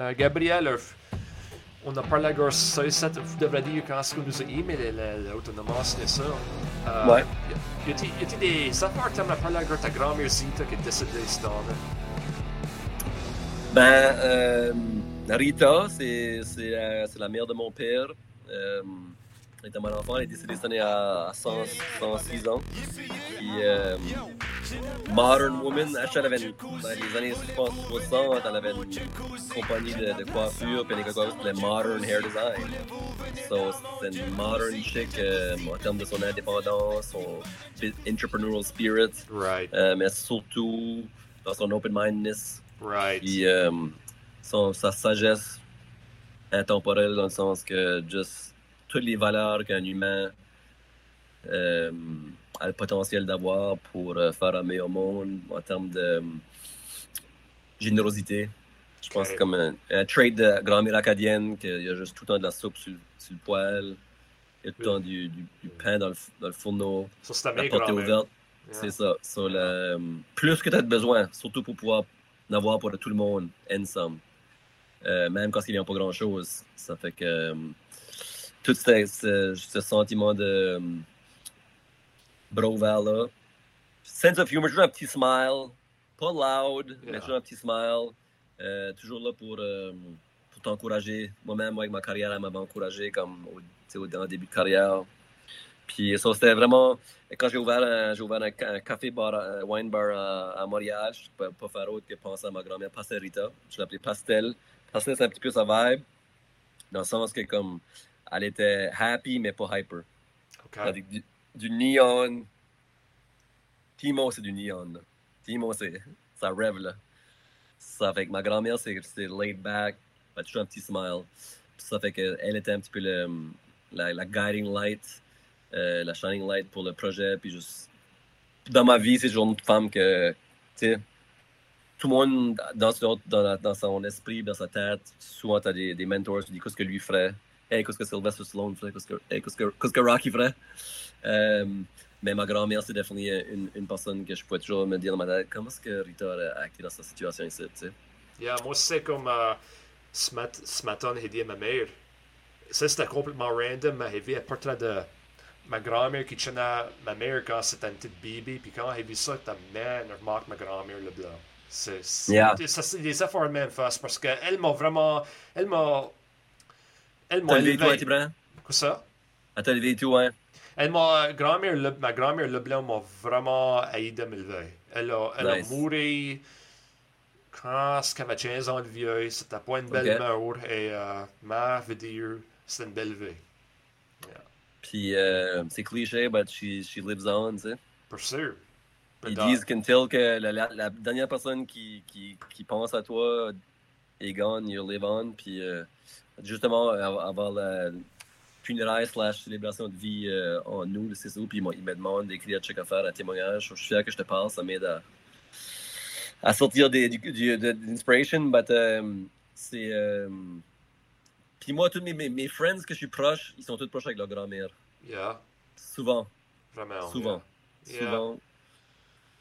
Euh, Gabriel, euh, on a parlé à ça, vous devriez dire quand est-ce qu'on nous a emailé l'autonomie, c'est ça. Euh, ouais. Y a-t-il des affaires que tu as parlé à ta grand-mère Zita qui est décédée ce temps-là? Ben, euh, Rita, c'est euh, la mère de mon père. Euh, elle était mon enfant, elle est décédée cette année à, 106 ans. Puis, euh, Modern Woman, elle avait une, dans les années 60, elle avait une compagnie de, de coiffure, puis elle s'appelait Modern Hair Design. So, c'est une modern chic euh, en termes de son indépendance, son entrepreneurial spirit, right. euh, mais surtout dans son open-mindedness. Right. Puis, euh, son, sa sagesse intemporelle dans le sens que juste toutes les valeurs qu'un humain euh, a le potentiel d'avoir pour euh, faire un meilleur monde en termes de euh, générosité. Je pense que c'est comme un, un trait de grand-mère acadienne, qu'il y a juste tout le temps de la soupe sur, sur le poêle, il y a tout le temps du, du, du pain dans le, dans le fourneau, la grand-mère. ouverte. Yeah. C'est ça. So, le- plus que tu as besoin, surtout pour pouvoir en avoir pour tout le monde, some. Euh, même quand il n'y a pas grand-chose. Ça fait que tout ce, ce- ce sentiment de euh, broval-là, sense of humor, toujours un petit smile, pas loud, mais toujours un petit smile, euh, toujours là pour, euh, pour t'encourager. Moi-même, moi, avec ma carrière, elle m'avait encouragé comme au, au dans le début de carrière. Puis ça, c'était vraiment. Quand j'ai ouvert un, j'ai ouvert un, un café bar, un wine bar à, à Montréal, je ne pouvais pas faire autre que penser à ma grand-mère Pastelrita. Je l'appelais Pastel. Pastel, c'est un petit peu sa vibe, dans le sens que comme elle était happy mais pas hyper. OK. Avec du, du neon. Timo, c'est du neon. là. Timo, c'est ça rêve là. Ça fait que ma grand-mère, c'est laid back, elle a toujours un petit smile. Ça fait qu'elle était un petit peu le, la, la guiding light, euh, la shining light pour le projet. Puis juste, dans ma vie, c'est toujours une femme que, tu sais, tout le monde dans, son- dans, dans son esprit, dans sa tête, souvent t'as des, des mentors, tu dis qu'est-ce que lui ferait. Hey, qu'est-ce que Sylvester Stallone qu'est-ce que, qu'est-ce que Rocky ferait. Euh, mais ma grand-mère, c'est définitivement une, une personne que je pouvais toujours me dire dans ma tête, comment est-ce que Rita aurait acté dans cette situation ici, tu sais? Yeah, moi, c'est comme euh, ce, mat- ce matin, j'ai dit à ma mère. Ça, c'était complètement random, mais j'ai vu un portrait de ma grand-mère qui tenait ma mère quand c'était une petite bébé. Puis quand j'ai vu ça, ta mère remarque ma grand-mère le blanc. C'est Yeah. des efforts de même face parce qu'elle m'a vraiment. Elle m'a. Elle m'a élevé. toi, Tibran? Quoi ça? Ah, t'as levé tout, hein? Elle m'a, grand-mère, ma grand-mère Leblanc m'a vraiment aidé à m'élever. Elle a, elle a mouru quand elle avait 15 ans de vieux. C'était pas une belle mort. Et euh, ma veut dire, c'était une belle vie. Puis euh, c'est cliché, but she, she lives on, tu sais. Pour sûr. Ils disent qu'until que la, la, la dernière personne qui, qui, qui pense à toi est gone, you live on. Puis euh, justement, av- avoir la funéraille slash célébration de vie euh, en nous, le 6 août, puis ils me demandent d'écrire check affaire, un témoignage. Je suis fier que je te parle, ça m'aide à, à sortir des, du, du, de, de l'inspiration. But euh, c'est. euh, puis moi, tous mes, mes, mes friends que je suis proche, ils sont tous proches avec leur grand-mère. Yeah, Souvent. vraiment. Souvent. Yeah. Souvent.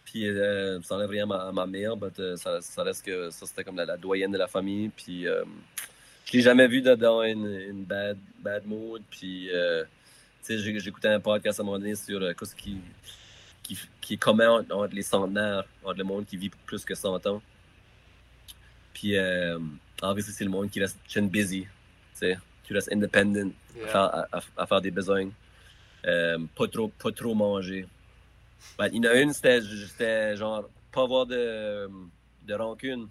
Puis euh, ça enlève rien à ma, à ma mère, euh, ça, ça reste que ça c'était comme la, la doyenne de la famille. Puis euh, je l'ai jamais vu dans- une, une bad, bad mood. Puis euh, tu sais, j'ai- j'écoutais un podcast à un moment donné sur euh, ce qui, qui, qui est commun entre, les centenaires, entre le monde qui vit plus que 100 ans. Puis euh, en vrai, c'est le monde qui reste chin busy, tu sais, qui reste independent à, faire, à- faire des besoins. Euh, pas, trop, pas trop manger. Ben, il y en a une, c'était c'était genre pas avoir de, de rancune.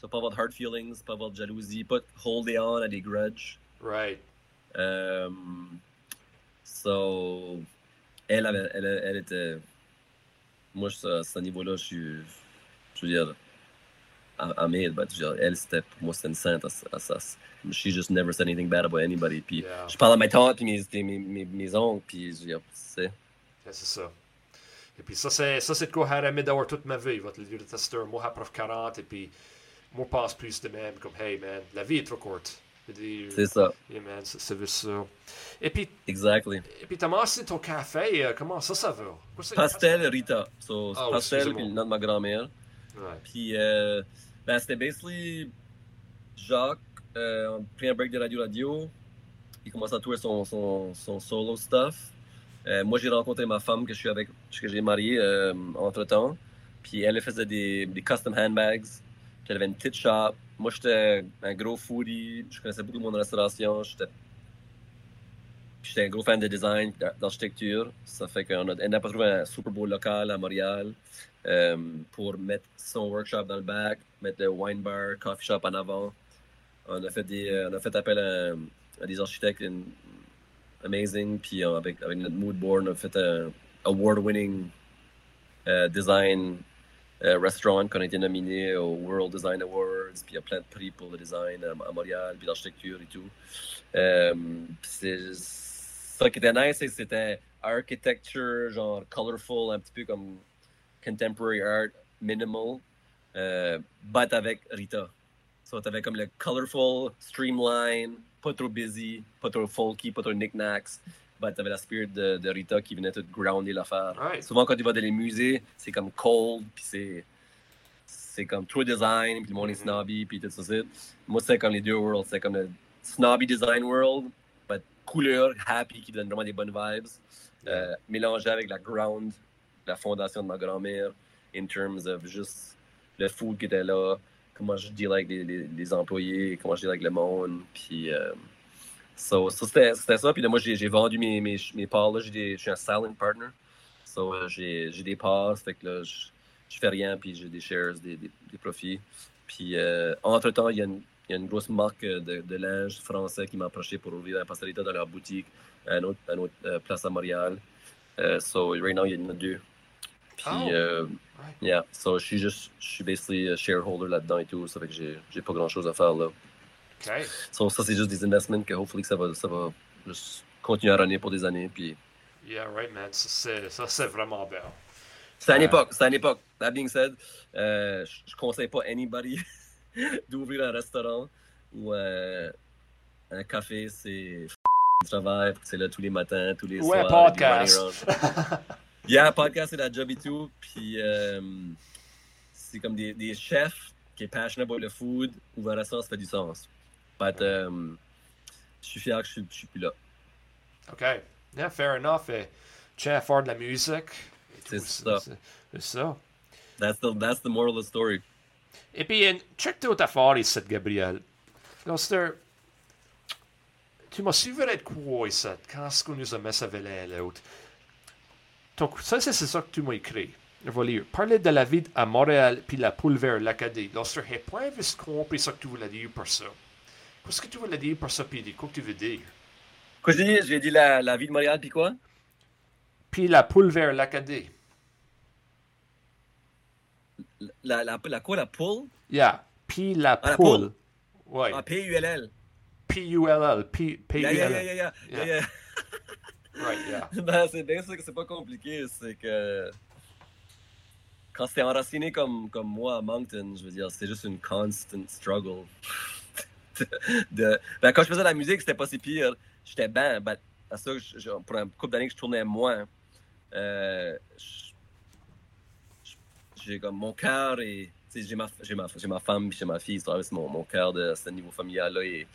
So, pas avoir de hard feelings, pas avoir de jalousie, pas holder on à des grudges. Right. Euh, so, elle, avait, elle, elle était. Moi, à ce niveau-là, je suis. Je veux dire. veux dire, elle, c'était, pour moi, c'était une sainte. à- à- à- She just never said anything bad about anybody. Puis, Yeah. je parle à mes tantes, puis mes, mes, mes, mes oncles, puis je veux dire, c'est. Yeah, c'est ça. Et puis ça, c'est ça, c'est de quoi j'ai aimé d'avoir toute ma vie. Votre lieu de testeur, moi, à prof 40, et puis moi, pense plus de même, comme, hey, man, la vie est trop courte. C'est ça, Yeah, man, c'est juste ça. Et puis, exactly. et puis Thomas, c'est ton café, euh, comment ça, ça va? Pastel Rita. So, Ah, pastel, puis le nom de ma grand-mère. Ouais. Puis, euh, ben, c'était basically Jacques euh, a pris un break de radio-radio. Il commence à tourner son, son, son solo stuff. Euh, moi, j'ai rencontré ma femme que je suis avec, que j'ai mariée euh, entre-temps. Puis elle, elle faisait des, des custom handbags. Elle avait une petite shop. Moi, j'étais un gros foodie. Je connaissais beaucoup de monde restauration. J'étais un gros fan de design, d'architecture. Ça fait qu'on a, on a pas trouvé un super beau local à Montréal euh, pour mettre son workshop dans le bac, mettre le wine bar, coffee shop en avant. On a fait, des, euh, on a fait appel à, des architectes amazing. Puis euh, avec, avec notre mood board, on a fait un award-winning uh, design restaurant qu'on a été nominé au World Design Awards. Puis il y a plein de prix pour le design à, à Montréal, puis l'architecture et tout. Um, c'est ça qui était nice, c'était architecture, genre colorful, un petit peu comme contemporary art, minimal, euh, but avec Rita. So, t'avais comme le colorful, streamline, pas trop busy, pas trop folky, pas trop knickknacks. But t'avais la spirit de, de, Rita qui venait tout grounder l'affaire. Right. Souvent, quand tu vas dans les musées, c'est comme cold, puis c'est c'est comme trop design, puis le monde est snobby, puis tout ça. Moi, c'est comme les deux worlds. C'est comme le snobby design world, but couleur, happy, qui donne vraiment des bonnes vibes. Euh, mélangé avec la ground, la fondation de ma grand-mère, in terms of juste le food qui était là, comment je deal avec les, les, les employés, comment je deal avec le monde. Puis, euh, so, so c'était ça. Puis là, moi, j'ai vendu mes, mes, mes parts. Là, je suis un silent partner. So, euh, j'ai des parts. Fait que là, je, je fais rien, puis j'ai des shares, des, des, des profits. Puis, euh, entre-temps, il y a une il y a une grosse marque de, de linge français qui m'a approché pour ouvrir un pastelita dans leur boutique à une autre, à une autre euh, place à Montréal. Uh, so right now, il y en a deux. Puis, Oh. euh, yeah, so je suis juste, je suis basically a shareholder là-dedans et tout, ça fait que j'ai pas grand-chose à faire là. OK. So ça, c'est juste des investments que hopefully que ça va, ça va juste continuer à runner pour des années. Puis Yeah, right, man. Ça, c'est- vraiment bien. c'est à une Ouais. époque, c'est à une époque. That being said, euh, je, je conseille pas anybody d'ouvrir un restaurant ou euh, un café, c'est du travail, c'est là tous les matins, tous les Ou un soirs. des podcast. Yeah, podcast, c'est la job et tout. Puis euh, c'est comme des, des chefs qui est passionate about le food. Ouvrir un restaurant, ça fait du sens. But, euh, je suis fier que je je suis plus là. OK. Yeah, fair enough. Et, tiens à faire de la musique. C'est ça. C'est ça. That's the, that's the moral of the story. Et puis, check toute affaire ici, Gabriel. Un- Tu m'as suivi de quoi ici, quand est-ce qu'on nous a mis ça l'un à l'autre? Donc, ça, c'est c'est ça que tu m'as écrit. Je vais lire. Parler de la vie à Montréal puis la poule vers l'Acadie. Lorsque j'ai pas compris ce que tu voulais dire par ça. Qu'est-ce que tu voulais dire par ça, puis quoi que tu veux dire? Quoi, j'ai dit? J'ai dit la, la vie de Montréal, puis quoi? Puis la poule vers l'Acadie. La, la, la quoi, la poule? Yeah. Puis la Ah, la poule. Ouais. Ah, P-U-L-L. P-U-L-L. P- Yeah, yeah, yeah, P-U-L-L. yeah, yeah. Yeah. yeah, yeah. Right, yeah. Ben, c'est bien sûr que c'est pas compliqué, c'est que quand c'était enraciné comme, comme moi à Moncton, je veux dire, c'était juste une constant struggle. de, ben, quand je faisais la musique, c'était pas si pire. J'étais ben, ben je- je- pour un couple d'années que je tournais moins, euh, j'ai comme mon cœur et j'ai ma, ma, j'ai ma femme puis j'ai ma fille, c'est mon, mon cœur de ce niveau familial-là est,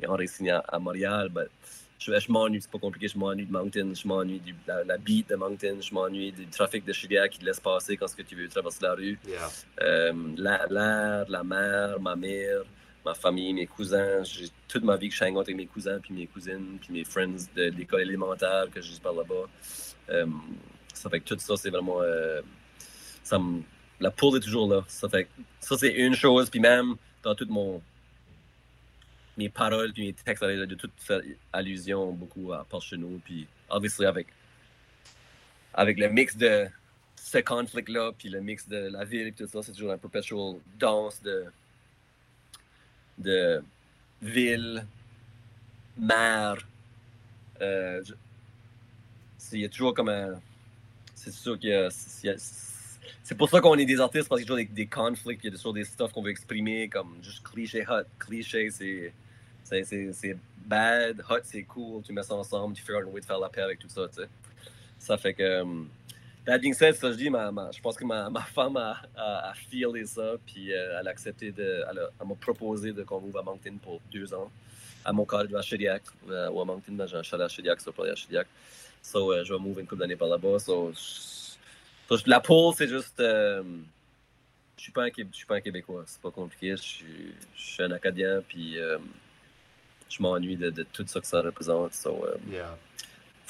est enraciné à, à Montréal. but je, je m'ennuie, c'est pas compliqué, je m'ennuie de Moncton, je m'ennuie de la, la beat de Moncton, je m'ennuie du trafic de Chiria qui te laisse passer quand ce que tu veux traverser la rue. Yeah. Euh, la- l'air, la mer, ma mère, ma famille, mes cousins. J'ai toute ma vie que je suis avec mes cousins, puis mes cousines, puis mes friends de l'école élémentaire que je par là-bas. Euh, ça fait que tout ça, c'est vraiment. euh, ça me- la poule est toujours là. Ça fait que ça, c'est une chose, puis même dans tout mon. Mes paroles, puis mes textes, de tout faire allusion beaucoup à Paul Cheneau, puis obviously avec. Avec le mix de ce conflit-là, puis le mix de la ville, puis tout ça, c'est toujours un perpetual danse de, de ville, mer. Euh, y a toujours comme un. C'est sûr qu'il y a. c'est- pour ça qu'on est des artistes, parce qu'il y a toujours des, conflits, il y a toujours des stuff qu'on veut exprimer, comme juste cliché hot. Cliché, c'est. Bad, hot, c'est cool, tu mets ça ensemble, tu out une way de faire la paix avec tout ça, tu sais. Ça fait que. euh, Being said, ça, je dis, ma, je pense que ma, ma femme a, a, feelé ça, puis euh, elle a accepté de. Elle, m'a proposé de qu'on move à Moncton pour deux ans, à mon collège à Shediac, euh, ou à Moncton, ben, j'ai un chalet à Shediac, so probably à Shediac. So, euh, je vais move une couple d'années par là-bas. So, la poule, c'est juste. euh, je suis pas un suis pas un Québécois, c'est pas compliqué. Je suis, un Acadien, puis euh, je m'ennuie de, de tout ça que ça représente. So.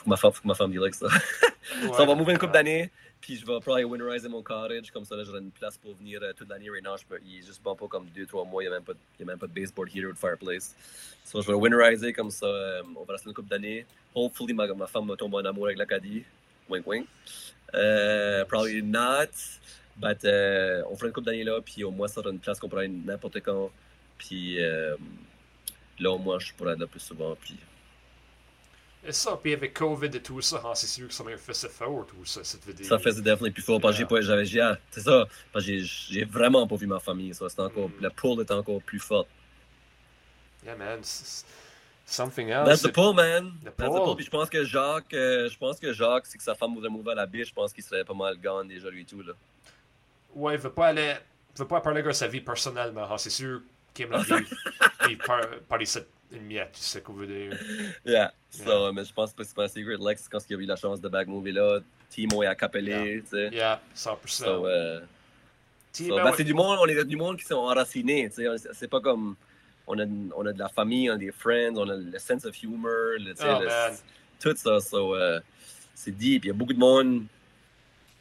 Que ma femme, faut que ma femme like ça. Ouais. Ça, on va move une couple d'années, puis je vais probably winteriser mon cottage. Comme ça, là, j'aurai une place pour venir euh, toute l'année. Right now, je peux, il est juste bon pas comme 2-3 mois. Il n'y a, même pas de- il y a même pas de baseboard heater ou de fireplace. So, je vais winteriser comme ça. euh, on va rester une couple d'années. Hopefully, ma, ma femme va tomber en amour avec l'Acadie. Wink, wink. Euh, probably not. But euh, on fera une couple d'années là, puis au moins, ça sera une place qu'on pourra aller n'importe quand. Puis là, au moins, je pourrais être là plus souvent. Puis ça, puis avec COVID et tout ça, hein, c'est sûr que ça m'a fait ça fort, tout ça, cette vidéo. Ça faisait definitely plus fort parce que j'ai pas, j'avais, j'ai, c'est ça, parce que j'ai, vraiment pas vu ma famille, ça, c'est encore, Mm. pull est encore plus forte. Yeah, man. Something else. That's the pull, man. The That's the pull. Puis je pense que Jacques, euh, je pense que Jacques, si que sa femme voudrait mouver à la biche, je pense qu'il serait pas mal gone déjà lui et tout, là. Ouais, il veut pas aller. Il veut pas parler de sa vie personnellement. hein, c'est sûr qu'il aime la vie. il par, parler cette qu'on veut dire. Yeah. So, Yeah. mais je pense que c'est pas un secret. Lex, quand il a eu la chance de back movie là, Timo est à Capelé, tu sais. Yeah, 100%. So, euh, So, ben ben, c'est du monde, on est du monde qui sont enracinés, tu sais. C'est- pas comme. On a, on a de la famille, on a des friends, on a le sense of humor, le, Oh, le- tout ça. So, euh, c'est deep. Il y a beaucoup de monde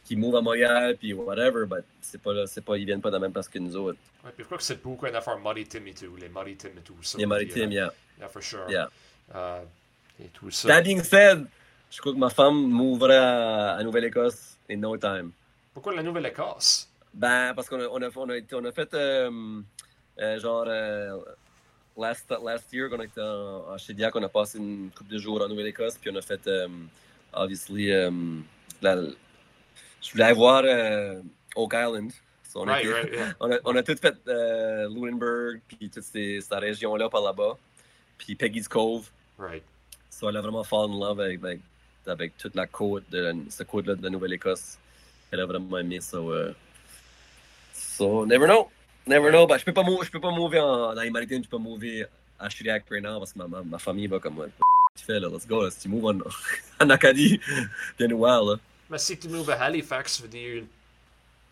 qui move à Montréal, puis whatever, but c'est pas, c'est pas, ils viennent pas de la même place que nous autres. Ouais, puis je crois que c'est beaucoup une affaire maritime et tout, les maritimes et tout ça. Les maritimes, yeah. yeah. For sure. Yeah. Euh, et tout ça. That being said, je crois que ma femme moverait à, à Nouvelle-Écosse in no time. Pourquoi la Nouvelle-Écosse? Ben, parce qu'on a, on a, on a, on a fait euh, euh, genre euh, last, last year, qu'on été en, en Shediac, on a passé une couple de jours en Nouvelle-Écosse, puis on a fait, euh, obviously, euh, la- je voulais aller voir euh, Oak Island. So, on, a Right, été- right, yeah. on, a, on a tout fait euh, Lunenburg, puis toute cette région-là par là-bas, puis Peggy's Cove. Right. So, elle a vraiment fallen in love avec, avec, avec toute la côte, de, cette côte-là de la Nouvelle-Écosse. Elle a vraiment aimé ça. euh. So, never know. Never know. Ben, je peux pas mou- je peux pas mouver en, dans les maritimes, je peux pas mouver à Chiriac now parce que ma, ma, ma famille va comme, tu fais là, let's go, là, si tu mouves en, en Acadie, nous voir, là. Mais si tu mouves à Halifax, je veux dire,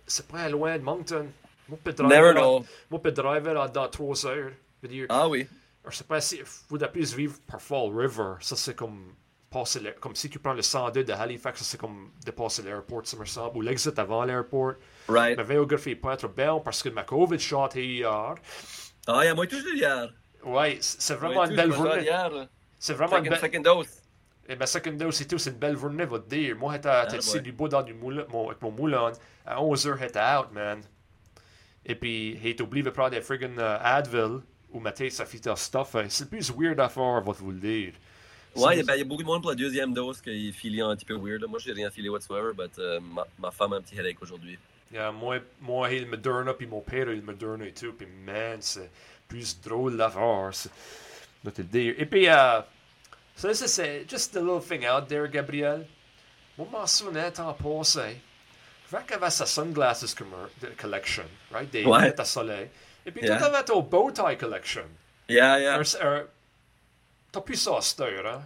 c'est pas loin de Moncton. Moi, je peux Never driver know. Moi, je peux driver dans 3 heures. Je veux dire, Ah oui. je sais pas si vous plus vivre par Fall River. Ça, c'est comme passer l'air- comme si tu prends le 102 de Halifax, ça, c'est comme dépasser l'aéroport, ça me semble, ou l'exit avant l'aéroport. Right. Ma géographie est pas trop belle parce que ma COVID shot est hier. Ah, il y a moi toujours hier. Ouais, c'est vraiment une belle journée. C'est vraiment une belle. Second dose. Et ma second dose et tout, c'est une belle journée, te dire. Moi, j'étais Ah, ici ouais. du bout dans du moulin, mon, avec mon moulin. À 11h, j'étais out, man. Et puis, j'ai obligé de prendre des friggin' euh, Advil ou ma tête, ça fait un stuff. hein. C'est plus weird à faire, va vous le dire. Ouais, il y, C'est- a- ben, il y a beaucoup de monde pour la deuxième dose qui filé un petit peu weird. Moi, j'ai rien filé whatsoever, but euh, ma, ma femme a un petit headache aujourd'hui. Yeah, moi, moi, j'ai le Moderna, puis mon père a le Moderna et tout. Puis, man, c'est plus drôle à faire. c'est- va te le dire. Et puis, euh, ça, ça, c'est just a little thing out there, Gabriel. Moi, m'en souvenais, tant passé. Vrai qu'il avait sa sunglasses collection, right? Des Ouais. lunettes à soleil. Et puis, Yeah. toi, t'avais ton bow tie collection. Yeah, yeah. T'as plus ça à hein?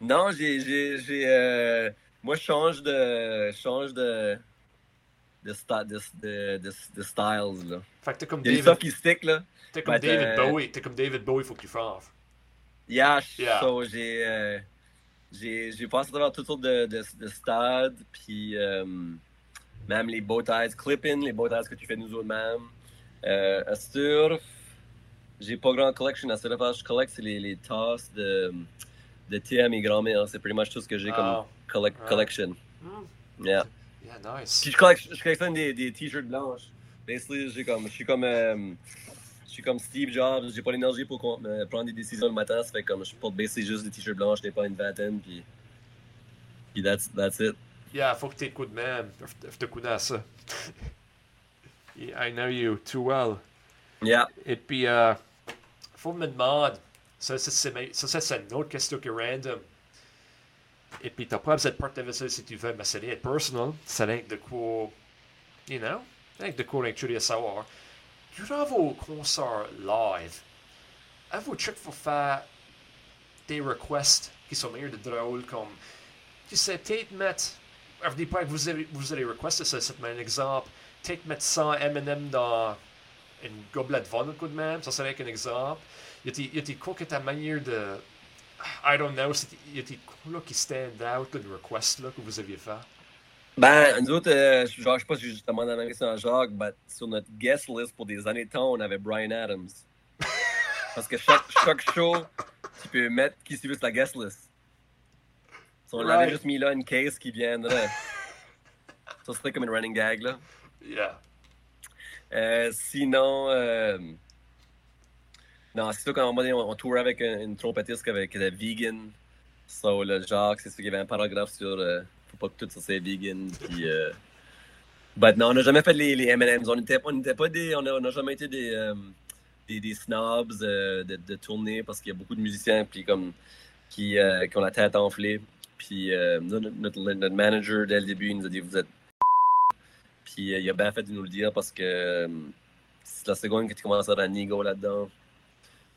Non, j'ai. j'ai, j'ai euh, moi, je change de. change de. de, sta- de, de, de, de styles, là. Fait que t'es comme des David, stuff qui stick, là. t'es comme but, David euh, Bowie. T'es comme David Bowie, faut que tu fasses. Yeah, Yeah. so j'ai. euh, j'ai, j'ai passé à travers toutes sortes de, de, de stades, puis euh, même les bow ties, clip-in, les bow ties que tu fais nous autres même. Euh, à Sturf, j'ai pas grand collection. À Sturf, je collecte les, les tasses de, de thé à mes grands-mères. C'est pretty much tout ce que j'ai Ah. comme collect, Ah. collection. Hmm. Yeah. Yeah, nice. Puis je collectionne, je collectionne des, des t-shirts blanches. Basically, j'ai comme, je suis comme, euh, je suis comme Steve Jobs. J'ai pas l'énergie pour euh, prendre des décisions le matin. Ça fait comme, je porte basically juste des t-shirts blanches. Je n'ai pas une vingtaine. Puis, puis that's, that's it. Yeah, faut que t'écoutes. Je te connais à ça. I know you too well. Yeah. Et puis, euh, faut me demander, ça, ça, c'est une autre question qui est random. Et puis, t'as pas besoin de partager ça si tu veux, mais c'est personal. C'est rien de quoi, you know, rien de quoi curieux à savoir. Durant vos concerts live, avez-vous check pour faire des requests qui sont meilleurs de drôles comme, tu sais, peut-être mettre, je dis pas que vous avez, vous allez requester ça, c'est un exemple, peut-être mettre 100 M&M dans une gobelet de vin coup de même, ça serait un exemple. Y a-t-il quoi que ta manière de, I don't know, y a-t-il quoi là qui stand out, une request là, que vous aviez fait? Ben, nous autres, euh, genre, je sais pas si j'ai justement dans la question à Jacques, mais sur notre guest list pour des années de temps, on avait Brian Adams. Parce que chaque, chaque show, tu peux mettre qui suit la guest list. So, on Right. avait juste mis là une case qui viendrait. Ça serait comme une running gag, là. Yeah. Euh, sinon, euh, non, c'est sûr qu'à un moment donné, on, on tourait avec un- une trompettiste qui, avait- qui était vegan. So, le Jacques, c'est sûr qu'il y avait un paragraphe sur euh, faut pas que tout ça soit vegan. Puis, euh, non, on n'a jamais fait les, les M&M's. On n'était on n'était pas des, on n'a jamais été des, euh, des, des snobs euh, de, de tournée parce qu'il y a beaucoup de musiciens puis comme qui, euh, qui ont la tête enflée. Puis notre, notre- manager dès le début nous a dit vous êtes puis il a bien fait de nous le dire parce que c'est la seconde que tu commences à avoir un ego là-dedans,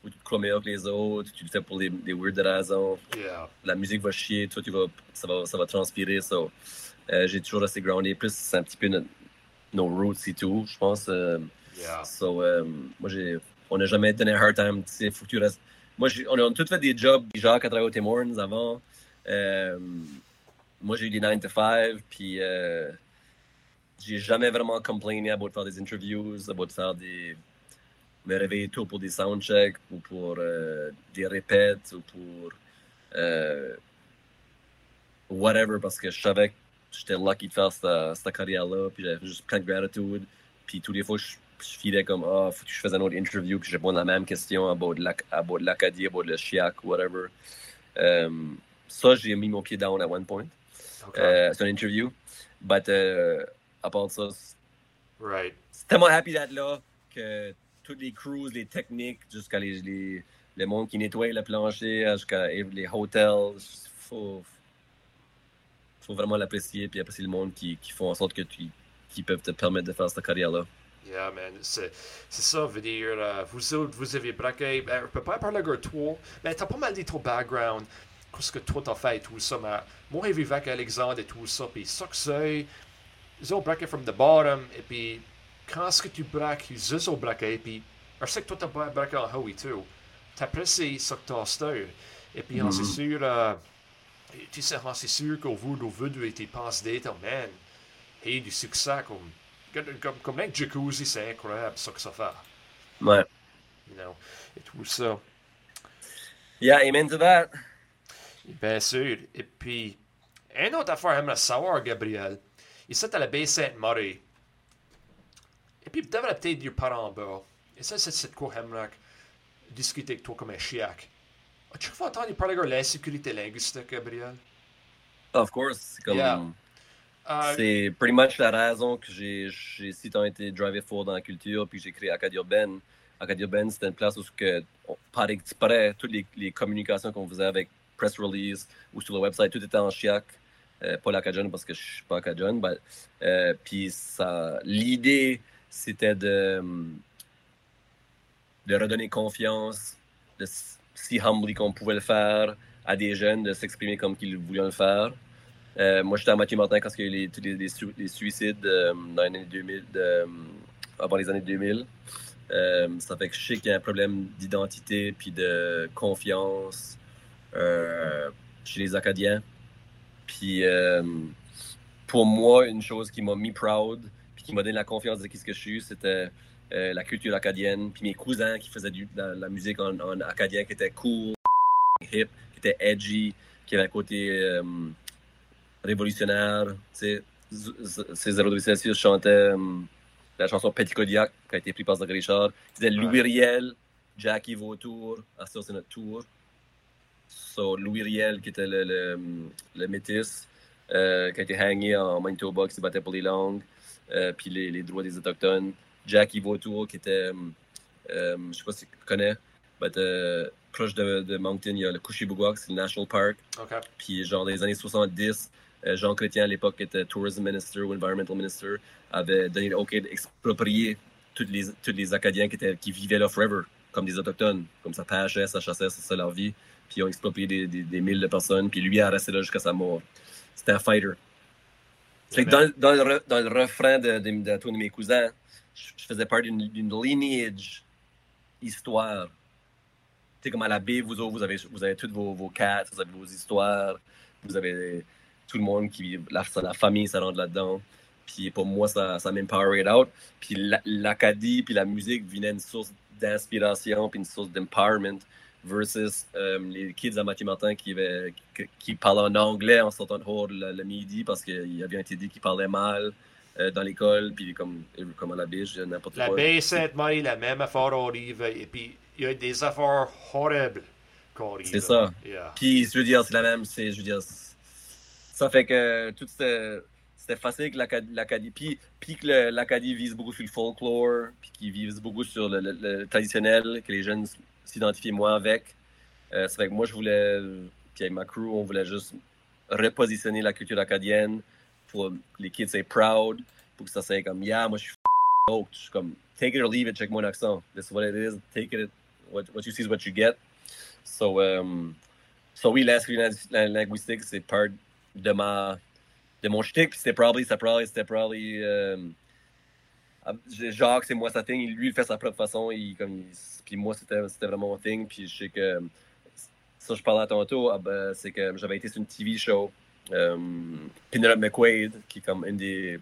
où tu te crois meilleur que les autres, tu le fais pour des, des weird raisons, Yeah. la musique va chier, toi tu vas, ça va, ça va transpirer. So, euh, j'ai toujours resté groundé. Plus c'est un petit peu notre- nos roots et tout, je pense. euh, Yeah. So, euh, moi, j'ai, on n'a jamais donné un hard time. Sais, faut que tu restes. Moi, on a tous fait des jobs. Jacques a travaillé au Tim Hortons avant. Euh, moi, j'ai eu des 9 to 5. Puis, j'ai jamais vraiment complainé à de faire des interviews, à de faire des. Me réveiller tôt pour des soundchecks ou pour euh, des répètes ou pour. euh, whatever, parce que je savais que j'étais lucky de faire cette, cette carrière-là. Puis, j'avais juste plein de gratitude. Puis, tous les fois, je, je filais comme, ah, faut que je fasse une autre interview, puis je réponds à la même question à bord de l'Acadie, à bord de le Chiac, whatever. Euh, ça, j'ai mis mon pied down à one point. Okay. Euh, c'est une interview. But, euh, à part ça, c'est tellement happy d'être là que toutes les crews, les techniques, jusqu'à les, les, le monde qui nettoie le plancher, jusqu'à les hotels, faut, faut vraiment l'apprécier, puis apprécier le monde qui, qui font en sorte que tu qui peuvent te permettre de faire cette carrière-là. Yeah, man. C'est ça, veut dire, euh, vous avez braqué. Ben, je peux pas parler de toi, mais t'as pas mal dit ton background, qu'est-ce que toi t'as fait et tout ça, mais moi, j'ai vécu avec Alexandre et tout ça, puis ça que c'est, ils ont braqué from the bottom, et puis braques, ils ont braqué, et puis, je sais que toi t'as pas braqué en haut et tout, t'apprécies ça que t'as acheté, et puis, on c'est Mhm. sûr, euh, tu sais, c'est sûr qu'au de vous deux, tu penses d'être, man, et du succès, comme. Comme, comme un jacuzzi, c'est incroyable ça que ça fait. Ouais. You know, et tout ça. Yeah, amen to that. Bien sûr. Et puis, une autre affaire, j'aimerais savoir, Gabriel. Ici, à la baie Sainte-Marie. Puis, peut-être peut-être du parent en bas. Et ça, c'est de quoi j'aimerais discuter avec toi comme un chiac. As-tu fois entendu parler de l'insécurité linguistique, Gabriel? Of course. C'est comme. Yeah. Euh, C'est pretty much la raison que j'ai j'ai si tant été drivé fort dans la culture puis j'ai créé Acadie Urbaine. Acadie Urbaine, c'était une place où, que, par exprès, toutes les, les communications qu'on faisait avec press release ou sur le website, tout était en chiac. Euh, pas l'Acadian parce que je suis pas Acadian. but, euh, puis ça, l'idée, c'était de, redonner confiance, de si humbly qu'on pouvait le faire à des jeunes, de s'exprimer comme qu'ils voulaient le faire. Euh, moi, j'étais à Mathieu Martin quand il y a eu les, suicides euh, dans les années 2000, de, euh, avant les années 2000. Euh, ça fait que je sais qu'il y a un problème d'identité puis de confiance chez les Acadiens. Puis pour moi, une chose qui m'a mis proud qui m'a donné la confiance de qui ce que je suis, c'était euh, la culture acadienne. Puis mes cousins qui faisaient de la, la musique en, en acadien qui était cool, hip, qui était edgy, qui avait un côté euh, révolutionnaire. C'est 026 chantait euh, la chanson Petit Kodiak qui a été prise par Zach Richard. C'était Louis Riel, Jackie Vautour. Ça, c'est notre tour. So, Louis Riel, qui était le, le, le métis, euh, qui a été hangé en Manitoba, qui se battait pour les langues, euh, puis les, les droits des Autochtones. Jackie Vautour, qui était, euh, euh, je sais pas si tu connais, but, euh, proche de, de Moncton, il y a le Couchibouguac, c'est le National Park. Puis, genre, dans les années 70, euh, Jean Chrétien, à l'époque, était Tourism Minister ou Environmental Minister, avait donné le OK d'exproprier tous les, tous les Acadiens qui, étaient, qui vivaient là forever, comme des Autochtones. Comme ça pêchait, ça chassait, c'est ça leur vie. Puis, ils ont exproprié des, des, des milles de personnes. Puis, lui, a resté là jusqu'à sa mort. C'était un fighter. Fait que dans, dans, le, re- dans le refrain de, de, de, tous de mes cousins, je, je faisais partie d'une lineage histoire. Tu sais, comme à la baie, vous autres, vous avez, vous avez toutes vos, vos cats, vous avez vos histoires, vous avez tout le monde qui, la, la famille, ça rentre là-dedans. Puis pour moi, ça, ça m'empowered out. Puis la- l'Acadie, puis la musique venait une source d'inspiration, puis une source d'empowerment versus euh, les kids à Mathieu Martin qui, qui, qui parlaient en anglais en sortant de hors le, le midi parce qu'il avait été dit qu'ils parlaient mal euh, dans l'école, puis comme, comme à la biche, n'importe La quoi. baie Sainte-Marie, la même affaire arrive. Et puis, il y a des affaires horribles qui arrivent. C'est ça. Yeah. Puis, je veux dire, c'est la même, c'est, je veux dire, ça fait que tout c'était, c'était facile que l'Acadie, puis, puis que l'Acadie vise beaucoup sur le folklore, puis qu'il vise beaucoup sur le, le- le traditionnel, que les jeunes s'identifient moins avec. Euh, ça fait que moi, je voulais, puis avec ma crew, on voulait juste repositionner la culture acadienne pour que les kids soient proud, pour que ça soit comme, yeah, moi, je suis f***ed. Je suis comme, take it or leave it, check mon accent. This is what it is, take it, what, what you see is what you get. So, um, so oui, la- linguistique, c'est part de ma de mon shtick, c'était probably, c'était probably, c'était probably, euh, ah, Jacques, c'est moi sa thing, lui, il fait sa propre façon, il, puis moi, c'était, vraiment mon thing, puis je sais que, ça, je parlais tantôt, ah, ben, c'est que j'avais été sur une TV show, euh, McQuaid, qui est comme une des,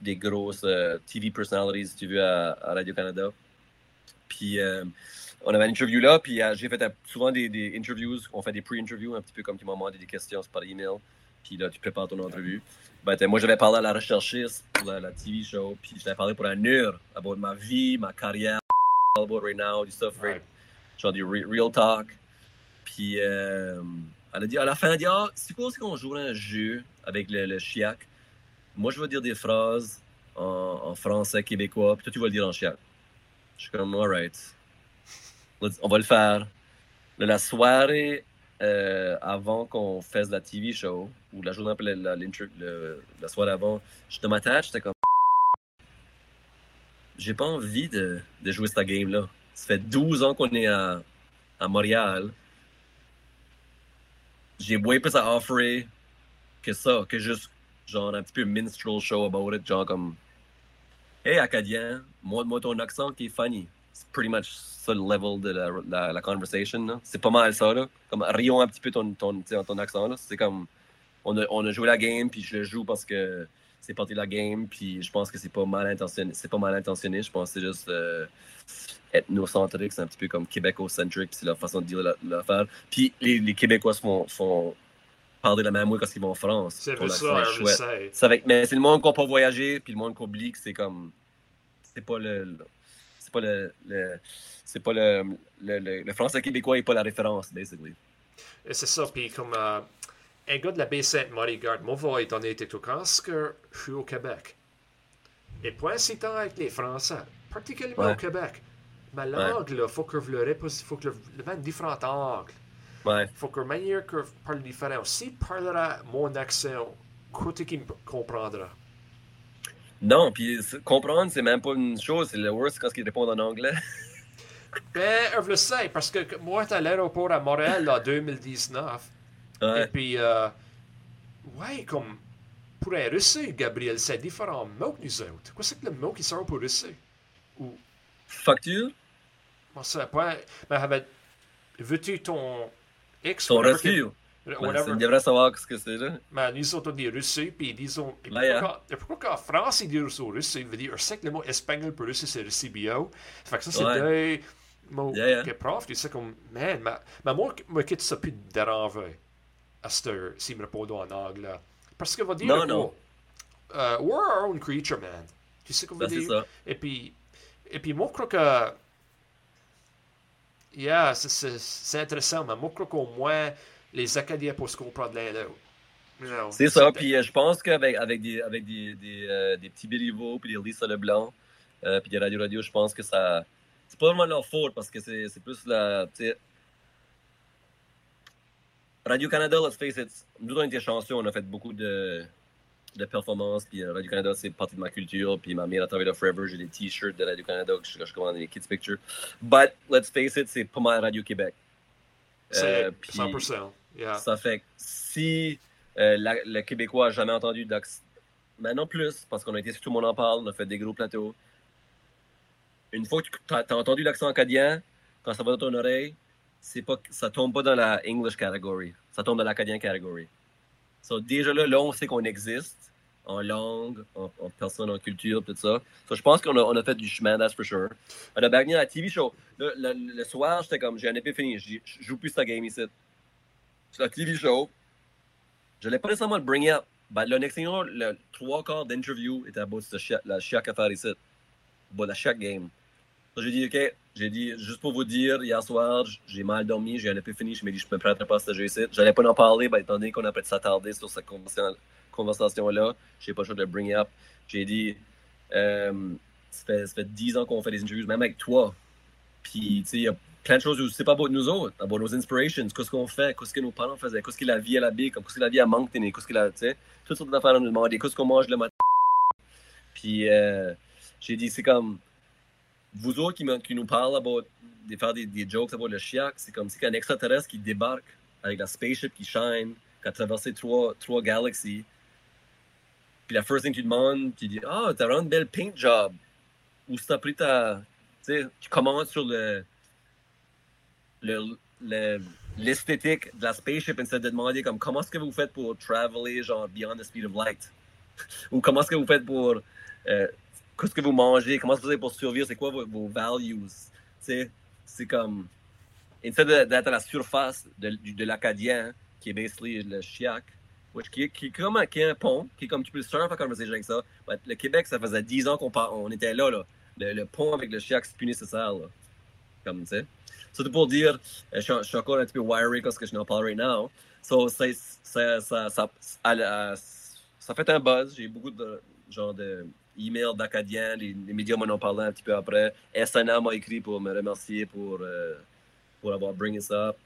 des grosses euh, TV personalities, si tu veux, à, Radio-Canada. Puis, euh, on avait une interview là, puis euh, j'ai fait souvent des, des interviews, on fait des pre-interviews, un petit peu comme tu m'as demandé des questions par email, puis là, tu prépares ton entrevue. Ben, moi, j'avais parlé à la recherchiste pour la, la TV show, puis j'avais parlé pour un heure about ma vie, ma carrière, about right now, du stuff, Ouais. genre du re- real talk. Puis euh, elle a dit, à la fin, elle a dit, ah, suppose qu'on joue un jeu avec le, le chiac? Moi, je vais dire des phrases en, en français québécois, puis toi, tu vas le dire en chiac. Je suis comme, alright. Let's- On va le faire. Là, la soirée euh, avant qu'on fasse la TV show, ou la journée après la, la- le- avant, je dans ma tête, j'étais comme, j'ai pas envie de, de jouer cette game-là. Ça fait 12 ans qu'on est à, à Montréal. J'ai moins plus à offrir que ça, que juste genre un petit peu minstrel show about it, genre comme Hey Acadien, moi, moi ton accent qui est funny. C'est pretty much ça le level de la, la, la conversation. C'est pas mal ça. Là. Comme rions un petit peu ton, ton, ton accent. là. C'est comme on a, on a joué la game, puis je le joue parce que c'est parti de la game, puis je pense que c'est pas mal intentionné. C'est pas mal intentionné. Je pense que c'est juste euh, ethnocentrique, c'est un petit peu comme québécocentrique, puis c'est leur façon de dire la- l'affaire. Puis les, les Québécois se font, font parler de la même way quand ils vont en France. C'est ça, je sais. Avec- mais c'est le monde qui n'a pas voyagé, puis le monde qui oublie que c'est comme. C'est pas le. Pas le. le- c'est pas le, le, le, le français québécois n'est pas la référence, basically. C'est ça, puis comme euh, un gars de la baie Sainte-Marie, garde, moi, va être honnête tout quand je suis au Québec? Et point c'est temps avec les Français, particulièrement Ouais. au Québec. Ma langue, là, faut que je le répose, faut que je le mette différents angles. Ouais. faut que manière que je parle différent. Si parlera mon accent, côté qui me comprendra. Non, puis comprendre, c'est même pas une chose, c'est le worst quand ils répondent en anglais. Ben, je le sais, parce que moi, j'étais à l'aéroport à Montréal en 2019. Et Ouais. puis, euh, ouais, comme pour un russe, Gabriel, c'est différent mots que nous autres. Quoi, c'est que le mot qui sort pour russe? Ou, Facture, moi, c'est pas. Mais, avait- veux-tu ton X? son whatever ils devraient savoir ce que c'est, là. Mais nous autres, on dit russe, puis disons. et Là, pourquoi, et pourquoi qu'en France, ils disent au russe, il veut dire, je sais que le mot espagnol pour russe, c'est le CBO. Fait que ça, c'est Ouais. des mots Yeah, yeah. que prof, tu sais, comme, man, ma, ma moi, moi, quitte ça plus déranger à cette heure, s'il me répond en anglais. Parce que va dire, Non, non. euh, we're our own creature, man. Tu sais qu'on veut c'est dire? ça. Et puis, et puis moi, je crois que. Yeah, c'est- c'est c'est intéressant, mais moi, je crois qu'au moins, les Acadiens peuvent se comprendre l'un l'autre. C'est ça, puis euh, je pense qu'avec avec des, avec des, des, euh, des petits Béliveau, puis des Lisa Leblanc, euh, puis des Radio Radio, je pense que ça. C'est pas vraiment leur faute parce que c'est c'est plus la. Radio-Canada, let's face it, nous, on était chanceux, on a fait beaucoup de, de performances, puis euh, Radio-Canada, c'est partie de ma culture, puis ma mère a travaillé de Forever, j'ai des t-shirts de Radio-Canada que je, je commande des Kids Picture. But, let's face it, c'est pas mal Radio-Québec. C'est puis 100%. Ça fait que si euh, le Québécois a jamais entendu d'Ox... Maintenant plus, parce qu'on a été sur tout le monde en parle, on a fait des gros plateaux. Une fois que tu as, entendu l'accent acadien, quand ça va dans ton oreille, c'est pas, ça tombe pas dans la English category. Ça tombe dans l'acadien category. So, déjà là, là, on sait qu'on existe en langue, en, personne, en culture, tout ça. So, je pense qu'on a, on a fait du chemin, that's for sure. On a bagné la TV show. Le, soir, j'étais comme, j'ai un épiphanie. Je joue plus cette game ici. C'est la TV show. Je n'allais pas nécessairement le bring up. Le next thing le trois quarts d'interview était à bas de la chiac à faire ici. Bas de chaque game. J'ai dit, OK, j'ai dit, juste pour vous dire, hier soir, j'ai mal dormi, j'ai un épiphanie, je me dis, je me prêterai pas à ce jeu ici. J'allais pas en parler, ben, étant donné qu'on a peut-être s'attarder sur cette conversation- conversation-là, j'ai pas le choix de le bring up. J'ai dit, euh, ça, fait, ça fait 10 ans qu'on fait des interviews, même avec toi. Puis, tu sais, plein de choses où c'est pas beau de nous autres, about nos inspirations, qu'est-ce qu'on fait, qu'est-ce que nos parents faisaient, qu'est-ce que la vie à la baie, qu'est-ce que la vie à Moncton, qu'est-ce que la, tu sais, toutes sortes d'affaires à nous demander, qu'est-ce qu'on mange le matin. Puis, euh, j'ai dit, c'est comme, vous autres qui, qui nous parlent about, de faire des, des jokes about le chiac, c'est comme si qu'un extraterrestre qui débarque avec la spaceship qui shine, qui a traversé trois, trois galaxies. Puis la first thing que tu demandes, tu dis Ah, t'as vraiment une belle paint job. Si t'as pris ta. Tu sais, tu commences sur le. Le- le- l'esthétique de la spaceship instead de demander comme comment est-ce que vous faites pour traveler genre beyond the speed of light? Ou comment est-ce que vous faites pour euh, qu'est-ce que vous mangez? Comment est-ce que vous faites pour survivre? C'est quoi vos, vos values? Sais c'est comme instead de- d'être à la surface de, du- de l'acadien qui est basically le chiac which qui, qui, comme qui est un pont qui est comme tu peux surfer en conversation avec ça le Québec ça faisait 10 ans qu'on on était là là. Le, le pont avec le chiac c'est plus nécessaire là. Comme tu sais C'était pour dire, je suis, encore un petit peu wiry parce que je n'en parle right now. So, ça, ça, ça, ça, ça fait un buzz. J'ai beaucoup de genre de emails d'Acadiens, les, médias m'en ont parlé un petit peu après. SNA m'a écrit pour me remercier pour, euh, pour avoir bring up.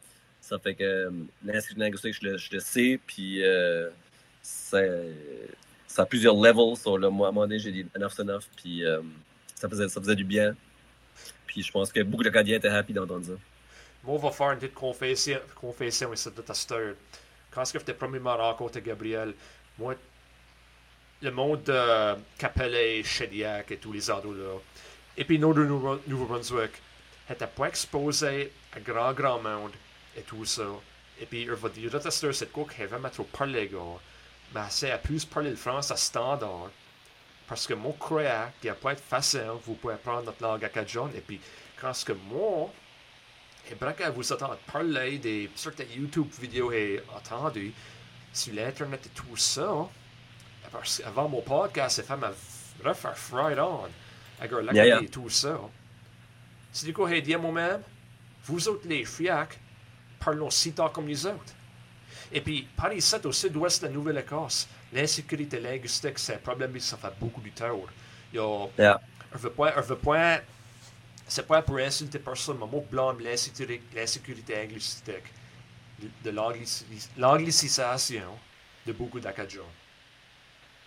Ça fait que euh, l'institut linguistique, je le, sais, puis euh, ça a plusieurs levels. Sur le, à un moment donné, j'ai dit enough, c'est enough, puis ça, faisait, ça faisait du bien. Puis je pense que beaucoup d'Acadiens étaient happy d'entendre ça. Moi, on va faire une petite confession, confession ici de ta star. Quand est-ce que j'étais premièrement rencontré Gabriel, moi, le monde de Capellet, Chediac et tous les endroits là, et puis Nouveau- Nouveau-Brunswick, n'était pas exposé à grand, grand monde et tout ça. Et puis, je vais dire, ta star, c'est quoi qu'il y vraiment trop parler, gars. Mais c'est à plus parler le français à standard. Parce que je crois qu'il pas être facile, vous pouvez apprendre notre langue acadienne. Et puis, quand ce que moi, et quand vous entendez parler des certaines YouTube vidéos et entendu sur l'Internet et tout ça, parce qu'avant mon podcast, c'est fait ma refaire fried on. Avec la Yeah, yeah. et tout ça. C'est du coup, hey, dis moi-même, vous autres les friacs, parlons si tard comme les autres. Et puis, par ici, au sud-ouest de la Nouvelle-Écosse, l'insécurité linguistique, c'est un problème qui ça fait beaucoup du temps. Il y a Yeah. je veux pas, je veux pas, c'est pas pour insulter personne, mais moi, blâme l'insécurité, l'insécurité linguistique, de, de l'anglici- l'anglicisation de beaucoup d'Acadiens.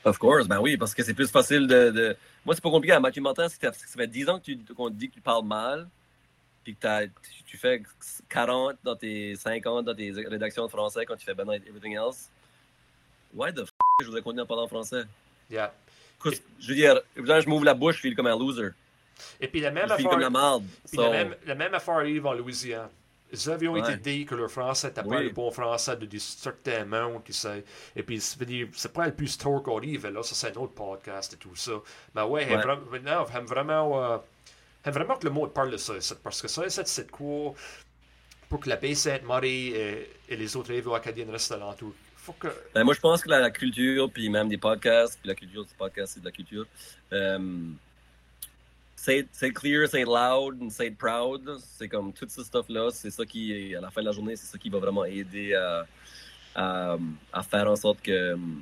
Of course, ben oui, parce que c'est plus facile de. de- Moi, c'est pas compliqué. À Mathieu Martin, si ça fait 10 ans que tu- qu'on te dit que tu parles mal, puis que tu, fais 40 dans tes 50 dans tes rédactions de français quand tu fais Ben Everything Else. Why the je voudrais continuer à parler en français? Yeah. Je veux dire, je m'ouvre la bouche, je file comme un loser. Et puis la même Je affaire, comme la merde. puis So, la même, la même affaire arrive en Louisiane. Ils avaient été dit que le français n'était pas Oui. le bon français de mondes, qui sait. Et puis, c'est pas le plus tôt qu'on arrive, là, ça c'est un autre podcast et tout ça. Mais ouais, Ouais. vraiment, non, j'aime vraiment, euh, vraiment que le monde parle de ça, parce que ça, c'est quoi pour que la baie Sainte-Marie et, et les autres rives acadiennes restent alentour. Ben, moi, je pense que la, culture, puis même des podcasts, puis la culture, c'est podcast, c'est de la culture. Euh, say, say clear, say loud, and say proud. C'est comme tout ce stuff-là, c'est ça qui, à la fin de la journée, c'est ça qui va vraiment aider à, à, faire en sorte que um,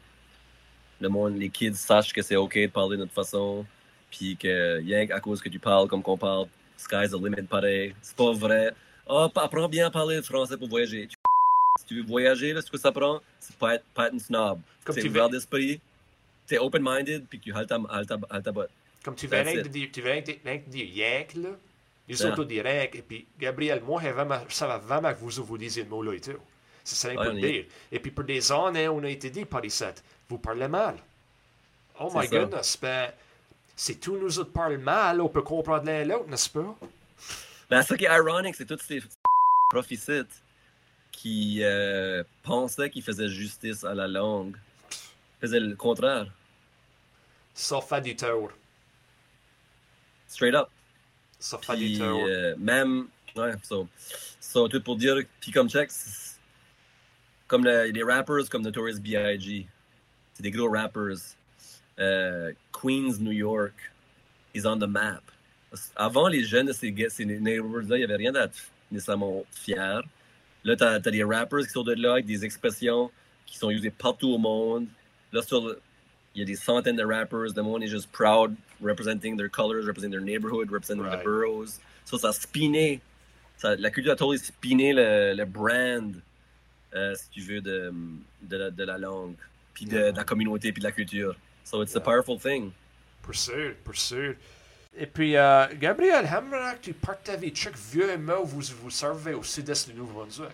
le monde, les kids sachent que c'est OK de parler de notre façon, puis que rien qu'à cause que tu parles comme qu'on parle, sky's the limit pareil. C'est pas vrai. Pa- apprends bien à parler le français pour voyager. Tu Si tu veux voyager, là, ce que ça prend, c'est pas être, pas être une snob. Comme C'est tu ouvert d'esprit, t'es open-minded, puis tu haltes ta, ta, botte. Comme tu viens de dire, tu viens de- de dire yank, là. Les disent yank. Et puis, Gabriel, moi, ça va vraiment que vous, vous disiez le mot-là et tout. C'est ça on y dire. Et puis, pour des années, on a été dit par les sept, vous parlez mal. Oh my ça. goodness, ben, si tous nous autres parlent mal, on peut comprendre l'un l'autre, n'est-ce pas? Ben, ce qui est ironique, c'est tous ces profs ici qui euh, pensaient qu'ils faisaient justice à la langue. Ils faisaient le contraire. Fait du tort. Straight up. Fait du tort. euh, même, ouais, so, so, tout pour dire, puis comme check, comme le- il y a des rappers comme Notorious B.I.G., c'est des gros rappers. Euh, Queens, New York, is on the map. Avant, les jeunes de ces, ces neighborhoods-là, il n'y avait rien d'être nécessairement fier. Là, tu as, des rappers qui sont de là avec des expressions qui sont usées partout au monde. Là, sur il y a des centaines de rappers. Le monde est juste proud, representing their colors, representing their neighborhood, representing Right. their boroughs. So, ça a spiné. Ça, la culture a totally spiné le, le brand, euh, si tu veux, de, de, la, de la langue, puis de, Yeah. de la communauté, puis de la culture. So, it's a Yeah. powerful thing. Pour sûr. Et puis, euh, Gabriel, tu partages chaque vieux que vous vous servez au sud-est du Nouveau-Brunswick.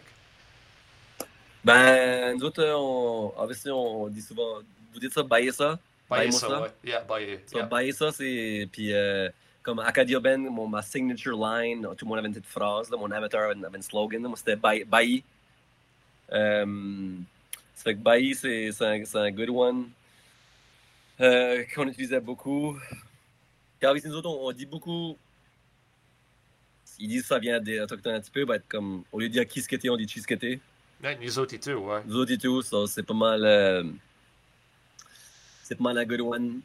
Ben, nous autres, euh, on, obviously, on dit souvent, vous dites ça, bailler ça? Bailler ça, ouais. Yeah, bailler. So, yeah. bailler ça, c'est. Puis, euh, comme Acadia Ben, mon, ma signature line, tout le monde avait une petite phrase, là, mon amateur avait, avait un slogan, là, moi c'était bailler. Euh, ça fait que bailler, c'est un, c'est un good one. Euh, qu'on utilisait beaucoup. Car ici, nous autres, on, dit beaucoup. Ils disent que ça vient des Autochtones un petit peu, ben, comme, au lieu de dire kisketé, on dit chisketé. Ouais, nous autres et tout, ouais. Nous autres et tout, ça, c'est pas mal. euh, c'est pas mal un good one.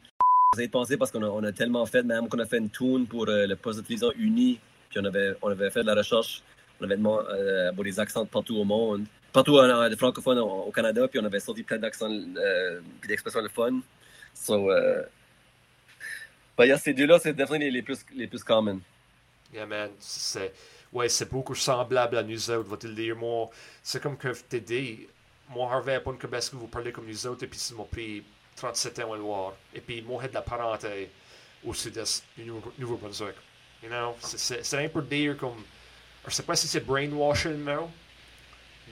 J'essaie de penser parce qu'on a, on a tellement fait, même qu'on a fait une tune pour euh, le poste de télévision uni, puis on avait, on avait fait de la recherche, on avait demandé euh, pour des accents partout au monde, partout en, en francophone au, au Canada, puis on avait sorti plein d'accents, euh, puis d'expressions de fun. So, ben, yeah, ces deux-là, c'est définitivement les, plus, les plus common. Yeah, man. C'est, ouais, c'est beaucoup semblable à nous autres, va te le dire. Moi, c'est comme que t'ai dit, moi, Harvey, pas une que parce que vous parlez comme nous autres, et puis ça m'a pris 37 ans à le voir. Et puis, moi, j'ai de la parenté au sud-est du Nouveau- Nouveau-Brunswick. You know, c'est, un peu dire comme, je sais pas si c'est brainwashing, mais,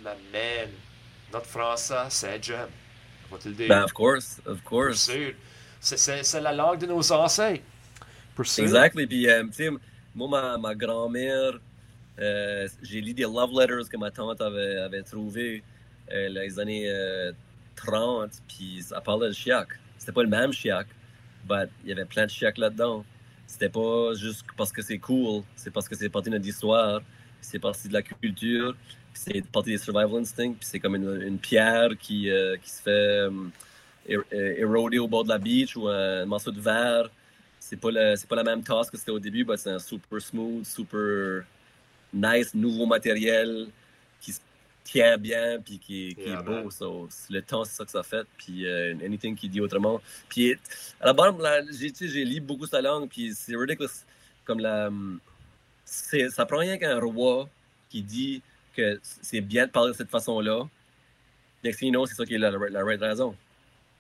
mais man, notre français, c'est jam. Va te le dire. Ben, of course, of course. sûr. C'est, la langue de nos ancêtres. Exactly. Puis, euh, tu sais, moi, ma, ma grand-mère, euh, j'ai lu des love letters que ma tante avait, avait trouvés euh, les années euh, 30, puis ça parlait de chiac. C'était pas le même chiac, mais il y avait plein de chiac là-dedans. C'était pas juste parce que c'est cool, c'est parce que c'est partie de notre histoire, c'est partie de la culture, c'est partie des survival instincts, puis c'est comme une, une pierre qui, euh, qui se fait euh, ér- euh, au bord de la beach ou un morceau de verre c'est pas le- c'est pas la même tasse que c'était au début, mais c'est un super smooth, super nice, nouveau matériel qui se tient bien puis qui, qui Yeah, est beau. So, le temps, c'est ça que ça fait. Puis euh, anything qui dit autrement. Puis à la base, j'ai lu beaucoup sa langue, puis c'est ridiculous. Comme la, c'est- ça prend rien qu'un roi qui dit que c'est bien de parler de cette façon-là. Next thing you know, c'est ça qui est la, la, la right raison.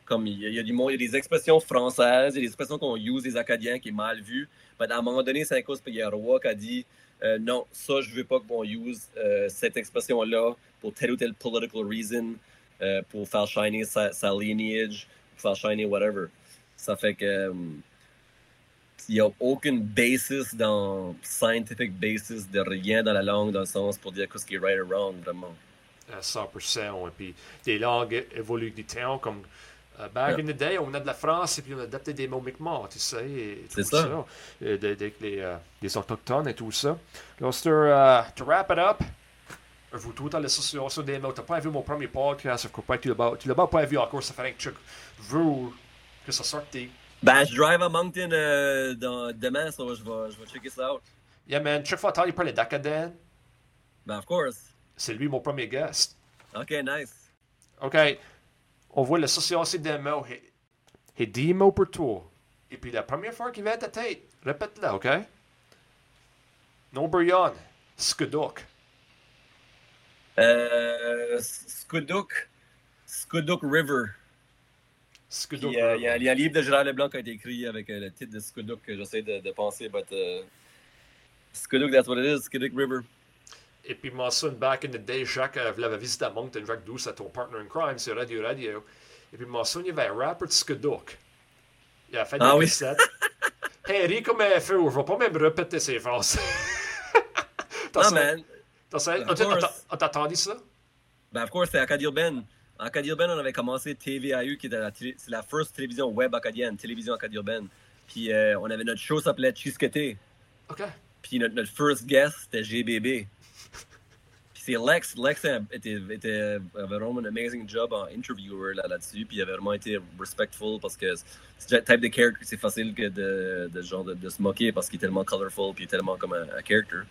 Comme il y, a, du monde, il y a des expressions françaises, il y a des expressions qu'on use des Acadiens qui est mal vu. À un moment donné, c'est à cause y a un roi qui a dit euh, non, ça, je veux pas qu'on use euh, cette expression-là pour telle ou telle political reason, euh, pour faire shiner sa, lineage, pour faire shiner whatever. Ça fait que il n'y a aucune basis dans scientific basis de rien dans la langue dans le sens pour dire ce qui est right or wrong vraiment. à 100%. Et puis, des langues évoluent du temps, comme back Yeah. in the day, on a de la France et puis on a adapté des mots Mi'kmaq, tu sais, et C'est tout ça. euh, de- de- les, euh, les Autochtones et tout ça. C'est, euh, to wrap it up, vous tous dans l'association des mots, t'as pas vu mon premier podcast, je crois pas que tu l'as pas- vu encore, ça fait rien que tu veux que ça sorte. Ben, je drive à Moncton euh, dans, demain, so je vais, je vais checker ça out. Yeah, man, chaque fois que tu parles d'Acadien, Ben, of course. c'est lui mon premier guest. Ok, nice. OK. On voit l'association mots. Et, et 10 mots pour toi. Et puis la première fois qu'il vient à ta tête, répète-la, OK? Non, Brian. Skudok. Euh, Skuduk. Skuduk River. Skuduk Puis, euh, River. il y, a- il y a un livre de Gérard Leblanc qui a été écrit avec euh, le titre de Skuduk que j'essaie de, de penser, but uh, Skuduk, that's what it is, Skuduk River. Et puis, ça, back in the day, Jacques euh, l'avait visité à Moncton, Jacques Douce, à ton partner in crime sur Radio Radio. Et puis, ça, il y avait un rapper de. Il a fait des Ah oui? cassettes. hey, ris comme un feu, je vais pas même répéter ses phrases. T'as Ah, ça- man. t'as ça- Of on t'a- on t'a- course. on t'a entendu ça? Ben, of course, c'était Acadie Urbaine. En Acadie Urbaine, on avait commencé TVAU, qui était la, c'est la first télévision web acadienne, télévision Acadie Urbaine. Puis euh, on avait notre show, s'appelait Chisqueté. OK. Puis notre, notre first guest, c'était GBB. C'est Lex. Lex a- était, était, avait vraiment un amazing job en interviewer là- là-dessus. puis il avait vraiment été respectful parce que c'est le type de character, c'est facile que de, de, genre de, de se moquer parce qu'il est tellement colorful puis il est tellement comme un, un character.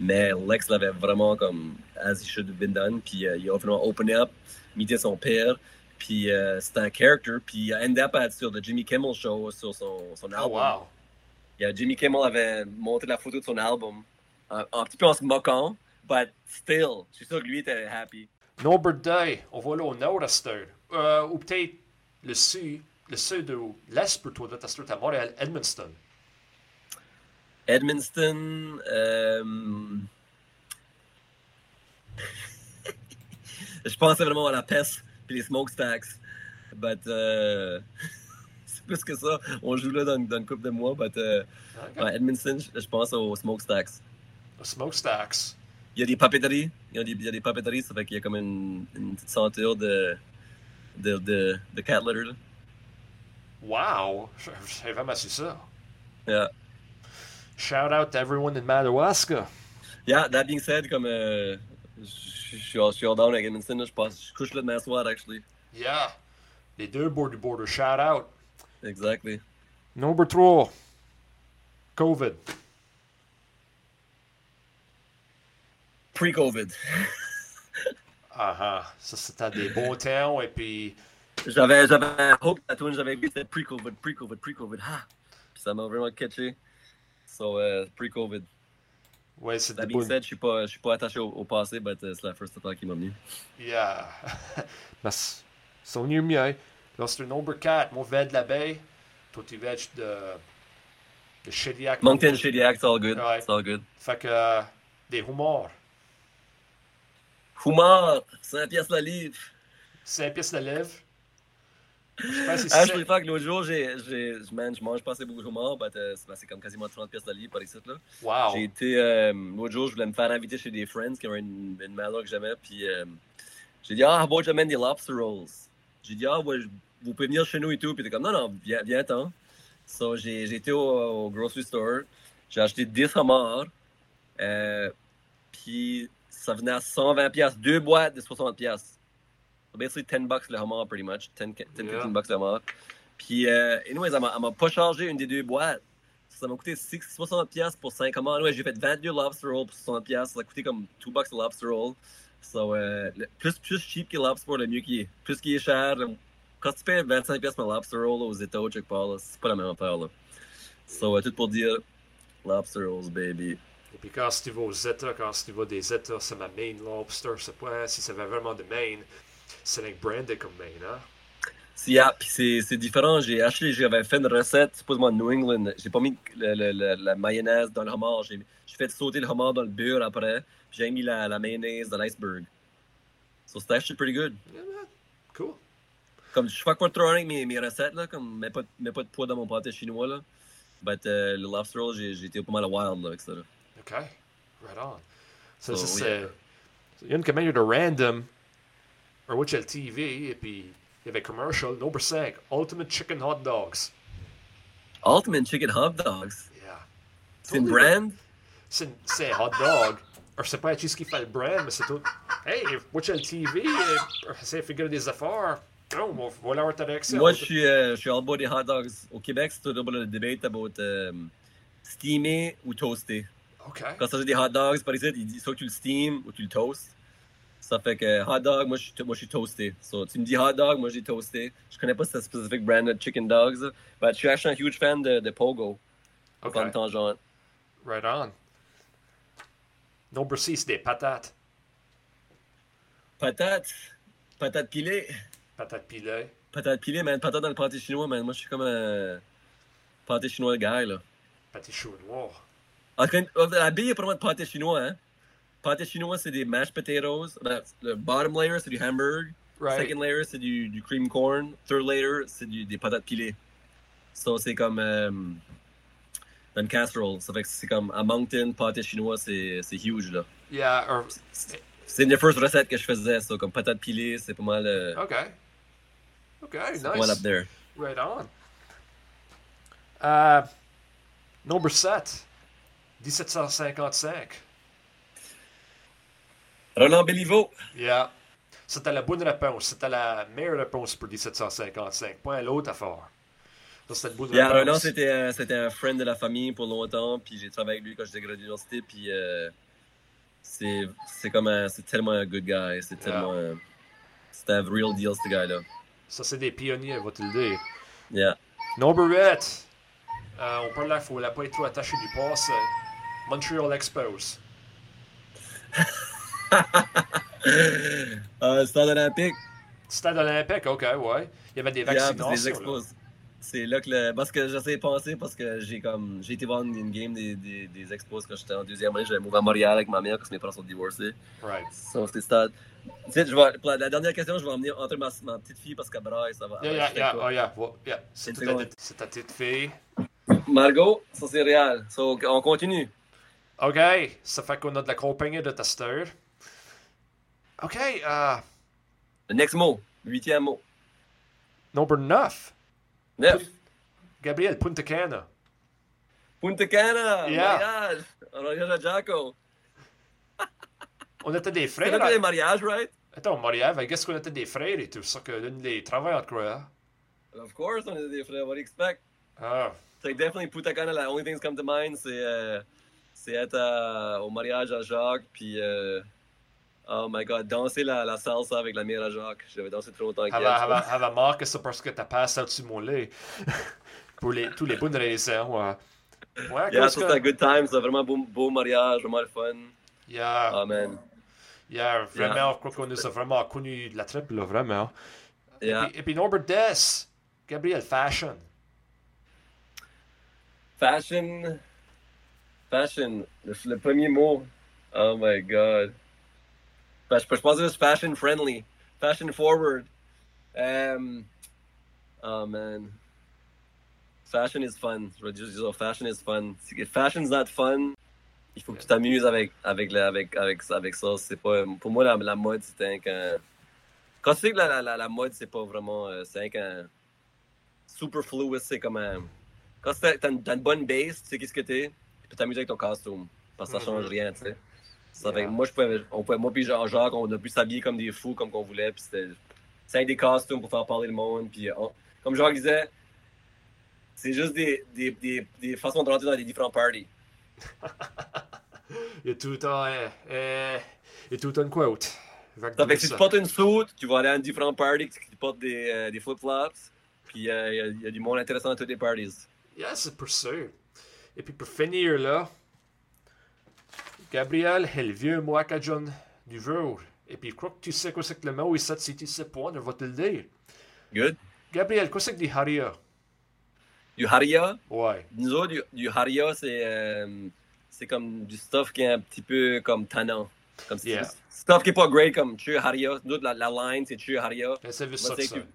Mais Lex l'avait vraiment comme as he should have been done. Puis euh, il a vraiment open up, imité son père. Puis euh, c'était un character. Puis il a end up à sur le Jimmy Kimmel Show sur son, son Oh, album. wow. Y a Jimmy Kimmel avait monté la photo de son album, un, un petit peu en se moquant, but still, je suis sûr que lui était happy. Norbert Day, on va là au nord à. Euh, ou peut-être le sud, le sud ou l'est à cette heure, à Montréal, Edmundston. Edmundston, euh... je pensais vraiment à la peste et les smokestacks, but euh... c'est plus que ça. On joue là dans, dans une couple de mois, but euh... OK. ouais, Edmundston, je je pense aux smokestacks. Smokestacks. Il y a des papeteries. Il y a des, il y a des papeteries, ça fait qu'il y a comme une, une petite de, de, de, de cat litter. Là. Wow! Je je savais ça. Yeah. Shout out to everyone in Madawaska. yeah, that being said, comme euh, je suis all down avec Edmundston, là, je pense. Je couche là demain soir, actually. Yeah. Les deux border border, shout out. Exactly. Number 3. COVID. Pre-COVID. Ah ah. Ça, c'était des bons temps. Et puis, J'avais, j'avais hope la tune j'avais vu, c'était pre-COVID, pre-COVID, pre-COVID. Ah! Puis ça m'a vraiment catché. So, uh, pre-COVID. ouais, c'est That des being bons. said, je suis pas, je suis pas attaché au, au passé, but uh, c'est la first affaire qui m'a venu. Yeah. Mas, c'est mieux mieux. Là, c'est le number 4. Moi, vais de la baie. Toi, tu de, de Shediac. Moncton, Shediac, it's all good. Ouais. It's all good. Fait que, euh, des humours. Humor, 5 pièces le livre. 5 pièces de livre. Je sais pas si Ah, fuck, l'autre jour, j'ai, j'ai, man, je mange pas assez beaucoup de but, euh, c'est, comme quasiment 30 pièces le livre par ici, là. Wow. J'ai été, euh, l'autre jour, je voulais me faire inviter chez des friends qui ont une, une maison que j'aimais, puis euh, j'ai dit, ah, bon, j'amène des lobster rolls. J'ai dit, ah, ouais, vous pouvez venir chez nous et tout, puis t'es comme, non, non, viens, viens ten So, j'ai, été au, au grocery store, j'ai acheté 10 homards, euh, puis ça venait à 120 pièces, deux boîtes de 60 pièces. So basically 10 bucks le homard, pretty much. 10, 10 Yeah. 15 bucks le homard. Puis, euh, anyways, elle m'a, pas chargé une des deux boîtes. Ça m'a coûté 6, 60 pièces pour 5 homards. Ouais, j'ai fait 22 lobster rolls pour 60 pièces. Ça a coûté comme 2 bucks le lobster roll. So, euh, le- plus, plus cheap que lobster le mieux qu'il est. Plus qu'il est cher, quand tu payes 25 pièces pour un lobster roll là, aux États, part, là, c'est pas la même affaire, là. So, euh, tout pour dire, lobster rolls, baby. Et puis quand tu vas aux États, quand tu vas des États, c'est ma main lobster. C'est pas si ça va vraiment de Maine. C'est like branded comme Maine, hein? Si, yeah, puis c'est, différent. J'ai acheté, j'avais fait une recette, supposément New England. J'ai pas mis le- le- le- la mayonnaise dans le homard. J'ai, fait sauter le homard dans le beurre après. J'ai mis la, la mayonnaise dans l'iceberg. So c'était actually pretty good. Yeah. Cool. Comme je fais pas trop avec mes, mes recettes, là, comme mets pas, mets pas de poids dans mon pâté chinois. Là. But euh, le lobster roll, j'ai, j'ai été pas mal wild là, avec ça. Là. OK. Right on. Ça, So, ça, yeah. c'est. Il y a une commande de random. Un watch le TV. Et puis, il y avait commercial. Number 5. Ultimate Chicken Hot Dogs. Ultimate Chicken Hot Dogs? Yeah. C'est une Totally brand? C'est c'est un hot dog. Alors, je sais pas qui ce qui fait le brand, mais c'est tout. Hey, watch le TV. euh, Essaye de figurer des affaires. Oh, on va aller en direction. Moi, je suis, euh, je suis all about des hot dogs. Au Québec, c'est tout le debate about um, steamé ou toasté. OK. Quand ça fait des hot dogs, par exemple, il dit soit que tu le steam ou tu le toastes. Ça fait que hot dog, moi je, suis- moi, je suis toasté. So, tu me dis hot dog, moi j'ai toasté. Je connais pas ce spécifique brand de chicken dogs. Mais je suis actually un huge fan de, de Pogo. OK. Comme tangente. Right on. Number 6, des patates. Patate. Patate pilée? Patate pilée. Patate pilée, man. Patate dans le pâté chinois, man. Moi, je suis comme un pâté chinois guy, là. Pâté chaud noir. En train- La bille, il y a pas vraiment de pâté chinois, hein. Pâté chinois, c'est des mashed potatoes. Le bottom layer, c'est du hamburg. Right. Second layer, c'est du, du cream corn. Third layer, c'est des patates pilées. So, c'est comme euh, une casserole. Ça fait que c'est comme à Moncton, pâté chinois, c'est huge, là. Yeah, or, C'est une des first recettes que je faisais, ça. Comme patates pilées, c'est pas mal, euh, okay. Okay, c'est pas mal up nice. there. Right on. Uh, number 7. 1755. Roland Béliveau. Yeah. C'était la bonne réponse. C'était la meilleure réponse pour 1755. Pas l'autre affaire. Ça, c'était Yeah. Roland, c'était un, c'était un friend de la famille pour longtemps, puis j'ai travaillé avec lui quand j'étais gradué de l'université, puis euh, c'est c'est comme un, c'est tellement un good guy, c'est tellement, un- c'est un real deal ce gars-là. Ça, c'est des pionniers, va te le dire. Yeah. Number 8. Euh, on parle là, il faut la pas être trop attaché du passe. Montreal Expos. Euh, Stade olympique. Stade olympique, ok, ouais. Il y avait des vaccinations. C'est là que le. Parce que j'essaie de penser parce que j'ai comme. J'ai été voir une, game des, des, des expos quand j'étais en deuxième année. J'avais mouvé à Montréal avec ma mère parce que mes parents sont divorcés. Right. So, c'était stade. Tu sais, je vais, pour la, dernière question, je vais emmener entre ma, ma petite fille parce qu'elle braille, ça va. Yeah, yeah, yeah, oh yeah, well, yeah. Ta- c'est ta petite fille. Margot, ça c'est réel. So, on continue. OK, ça fait qu'on a de la compagnie de testeurs. OK, euh, Le next mot. Huitième mot. number 9. Neuf. Gabriel Punta Cana. Punta Cana. Yeah. Mariage. Mariage à Jaco. On était des frères. là les mariages, right? Attends, Montréal, I guess qu'on était des frères et tout ça, que l'une des travaille entre quoi. Of course, on est des frères. What do you expect? Ah, C'est definitely Punta Cana. La only thing that come to mind, c'est euh, c'est être euh, au mariage à Jacques, puis euh, oh my god, danser la, la salsa avec la mère à Jacques. J'avais dansé trop longtemps avec elle. elle va, marquer ça parce que t'as passé au-dessus de mon lit. Pour les, tous les bonnes raisons. Ouais, ouais Yeah, ça que- c'était un good time, c'était vraiment beau, beau mariage, vraiment le fun. Yeah, Oh man. yeah, vraiment, je crois qu'on nous a vraiment connu de la triple, là, vraiment. Yeah. Et, puis, et puis, number 10. Gabriel Fashion. Fashion. Fashion. Le, le premier mot. Oh my god. Je, je pense que c'est fashion friendly. Fashion forward. Um, oh man. Fashion is fun. Fashion is fun. Si fashion's not fun, il faut que tu t'amuses avec, avec, avec, avec, avec ça. Pas, pour moi, la, mode, c'est un. Quand tu sais que la, la, la, mode, c'est pas vraiment. euh, C'est un. Superfluous, c'est comme un. Quand t'as une, une bonne base, tu sais qu'est-ce que t'es, tu peux t'amuser avec ton costume. Parce que ça change rien, tu sais. Ça fait que moi, je pouvais, on pouvait, moi puis Jean-Jacques, on a pu s'habiller comme des fous, comme qu'on voulait. Puis c'était. C'est avec des costumes pour faire parler le monde. Puis on- comme Jacques disait, c'est juste des, des, des, des façons de rentrer dans les différents parties. Il y a tout le temps, euh, euh, il y a tout le temps une quote. Ça fait que si tu portes une suit, tu vas aller à une différente party, tu portes des, euh, des flip-flops. Puis euh, il y a- il y, a du monde intéressant dans toutes les parties. C'est pour sûr. Et puis pour finir là, Gabriel est le vieux Moakajon du jour. Et puis je crois que tu sais quoi c'est que le mot ici, si tu sais pas, je vais te le dire? Good. Gabriel, quoi c'est que des haria? Du haria, Ouais. Nous autres, du, du haria, c'est euh, comme du stuff qui est un petit peu comme tannant. Comme si- Yeah. Stuff qui est pas great comme tu haria. Nous autres, la, la line, c'est tu haria. C'est ça, que tu,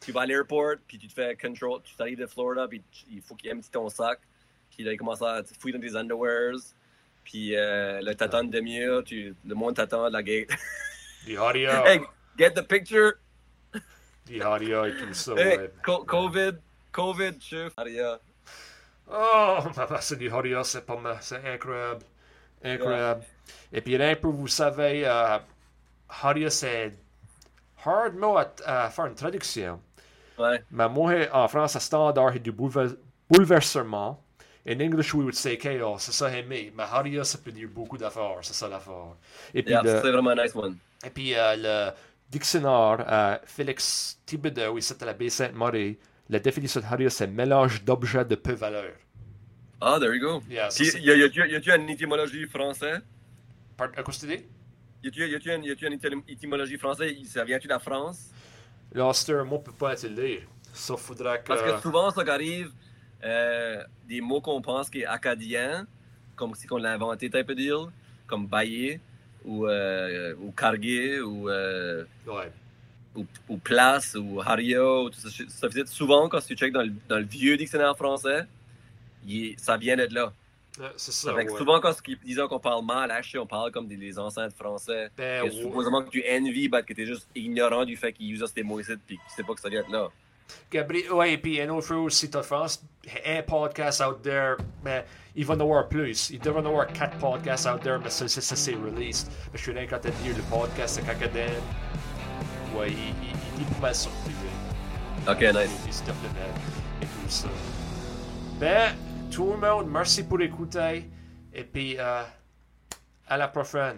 tu vas à l'aéroport, puis tu te fais control, tu t'arrives de Florida, puis tu- il faut qu'il empty ton sac. Puis là, il commence à te fouiller dans tes underwears. Puis euh, là, t'attends une demi-heure, tu- le monde t'attend à la gate. Des haria. hey, get the picture. Des haria et tout ça, Hey, co- COVID, COVID, chef. Haria. Oh, maman, c'est du haria, c'est pas mal. C'est incroyable. Incroyable. Et puis rien pour vous savez, euh, haria c'est hard mot à, à faire une traduction. Ouais. Mais moi, en France, standard, c'est du boulever- bouleversement. In English, we would say chaos. C'est ça, aimé. Mais haria, ça peut dire beaucoup d'affaires. C'est ça l'affaire. Et puis, Yeah, le- c'est vraiment nice one. et puis euh, le dictionnaire euh, Félix Thibodeau, ici à la baie Sainte-Marie, la définition de haria, c'est mélange d'objets de peu valeur. Ah, there you go. Yeah, ça, y a- y a-tu y a-tu une étymologie française? Par- euh, Qu'est-ce que tu dis? Y a-tu une, une étym- étymologie française? Ça vient-tu de la France? Là, c'est un mot peut pas être lire. Ça faudra que. Parce que souvent, ça arrive, euh, des mots qu'on pense qui est acadien, comme si on l'a inventé, type of deal, comme bailler, ou, euh, ou carguer, ou, euh, Ouais. ou, ou place, ou hario, ou tout ça. Ça faisait souvent, quand tu checkes dans le, dans le vieux dictionnaire français, il ça vient de là. C'est ça. Fait que ouais. Souvent, quand ils disent qu'on parle mal, actually, on parle comme des, des ancêtres français. Ben, Que ouais. supposément que tu envies, que tu es juste ignorant du fait qu'ils usent ces mots ici, puis que tu sais pas que ça vient de là. Gabriel, ouais, et puis un autre chose t'as France, un podcast out there, mais il va en avoir plus. Il devrait en avoir quatre podcasts out there, mais ça, ça, ça c'est released. Mais je suis là quand t'as dit le podcast de Kakadin. Ouais, il, il, il est pas mal surpris. Ok, nice. Et tout ça. Ben, tout le monde, merci pour l'écouter. Et puis, euh, à la prochaine.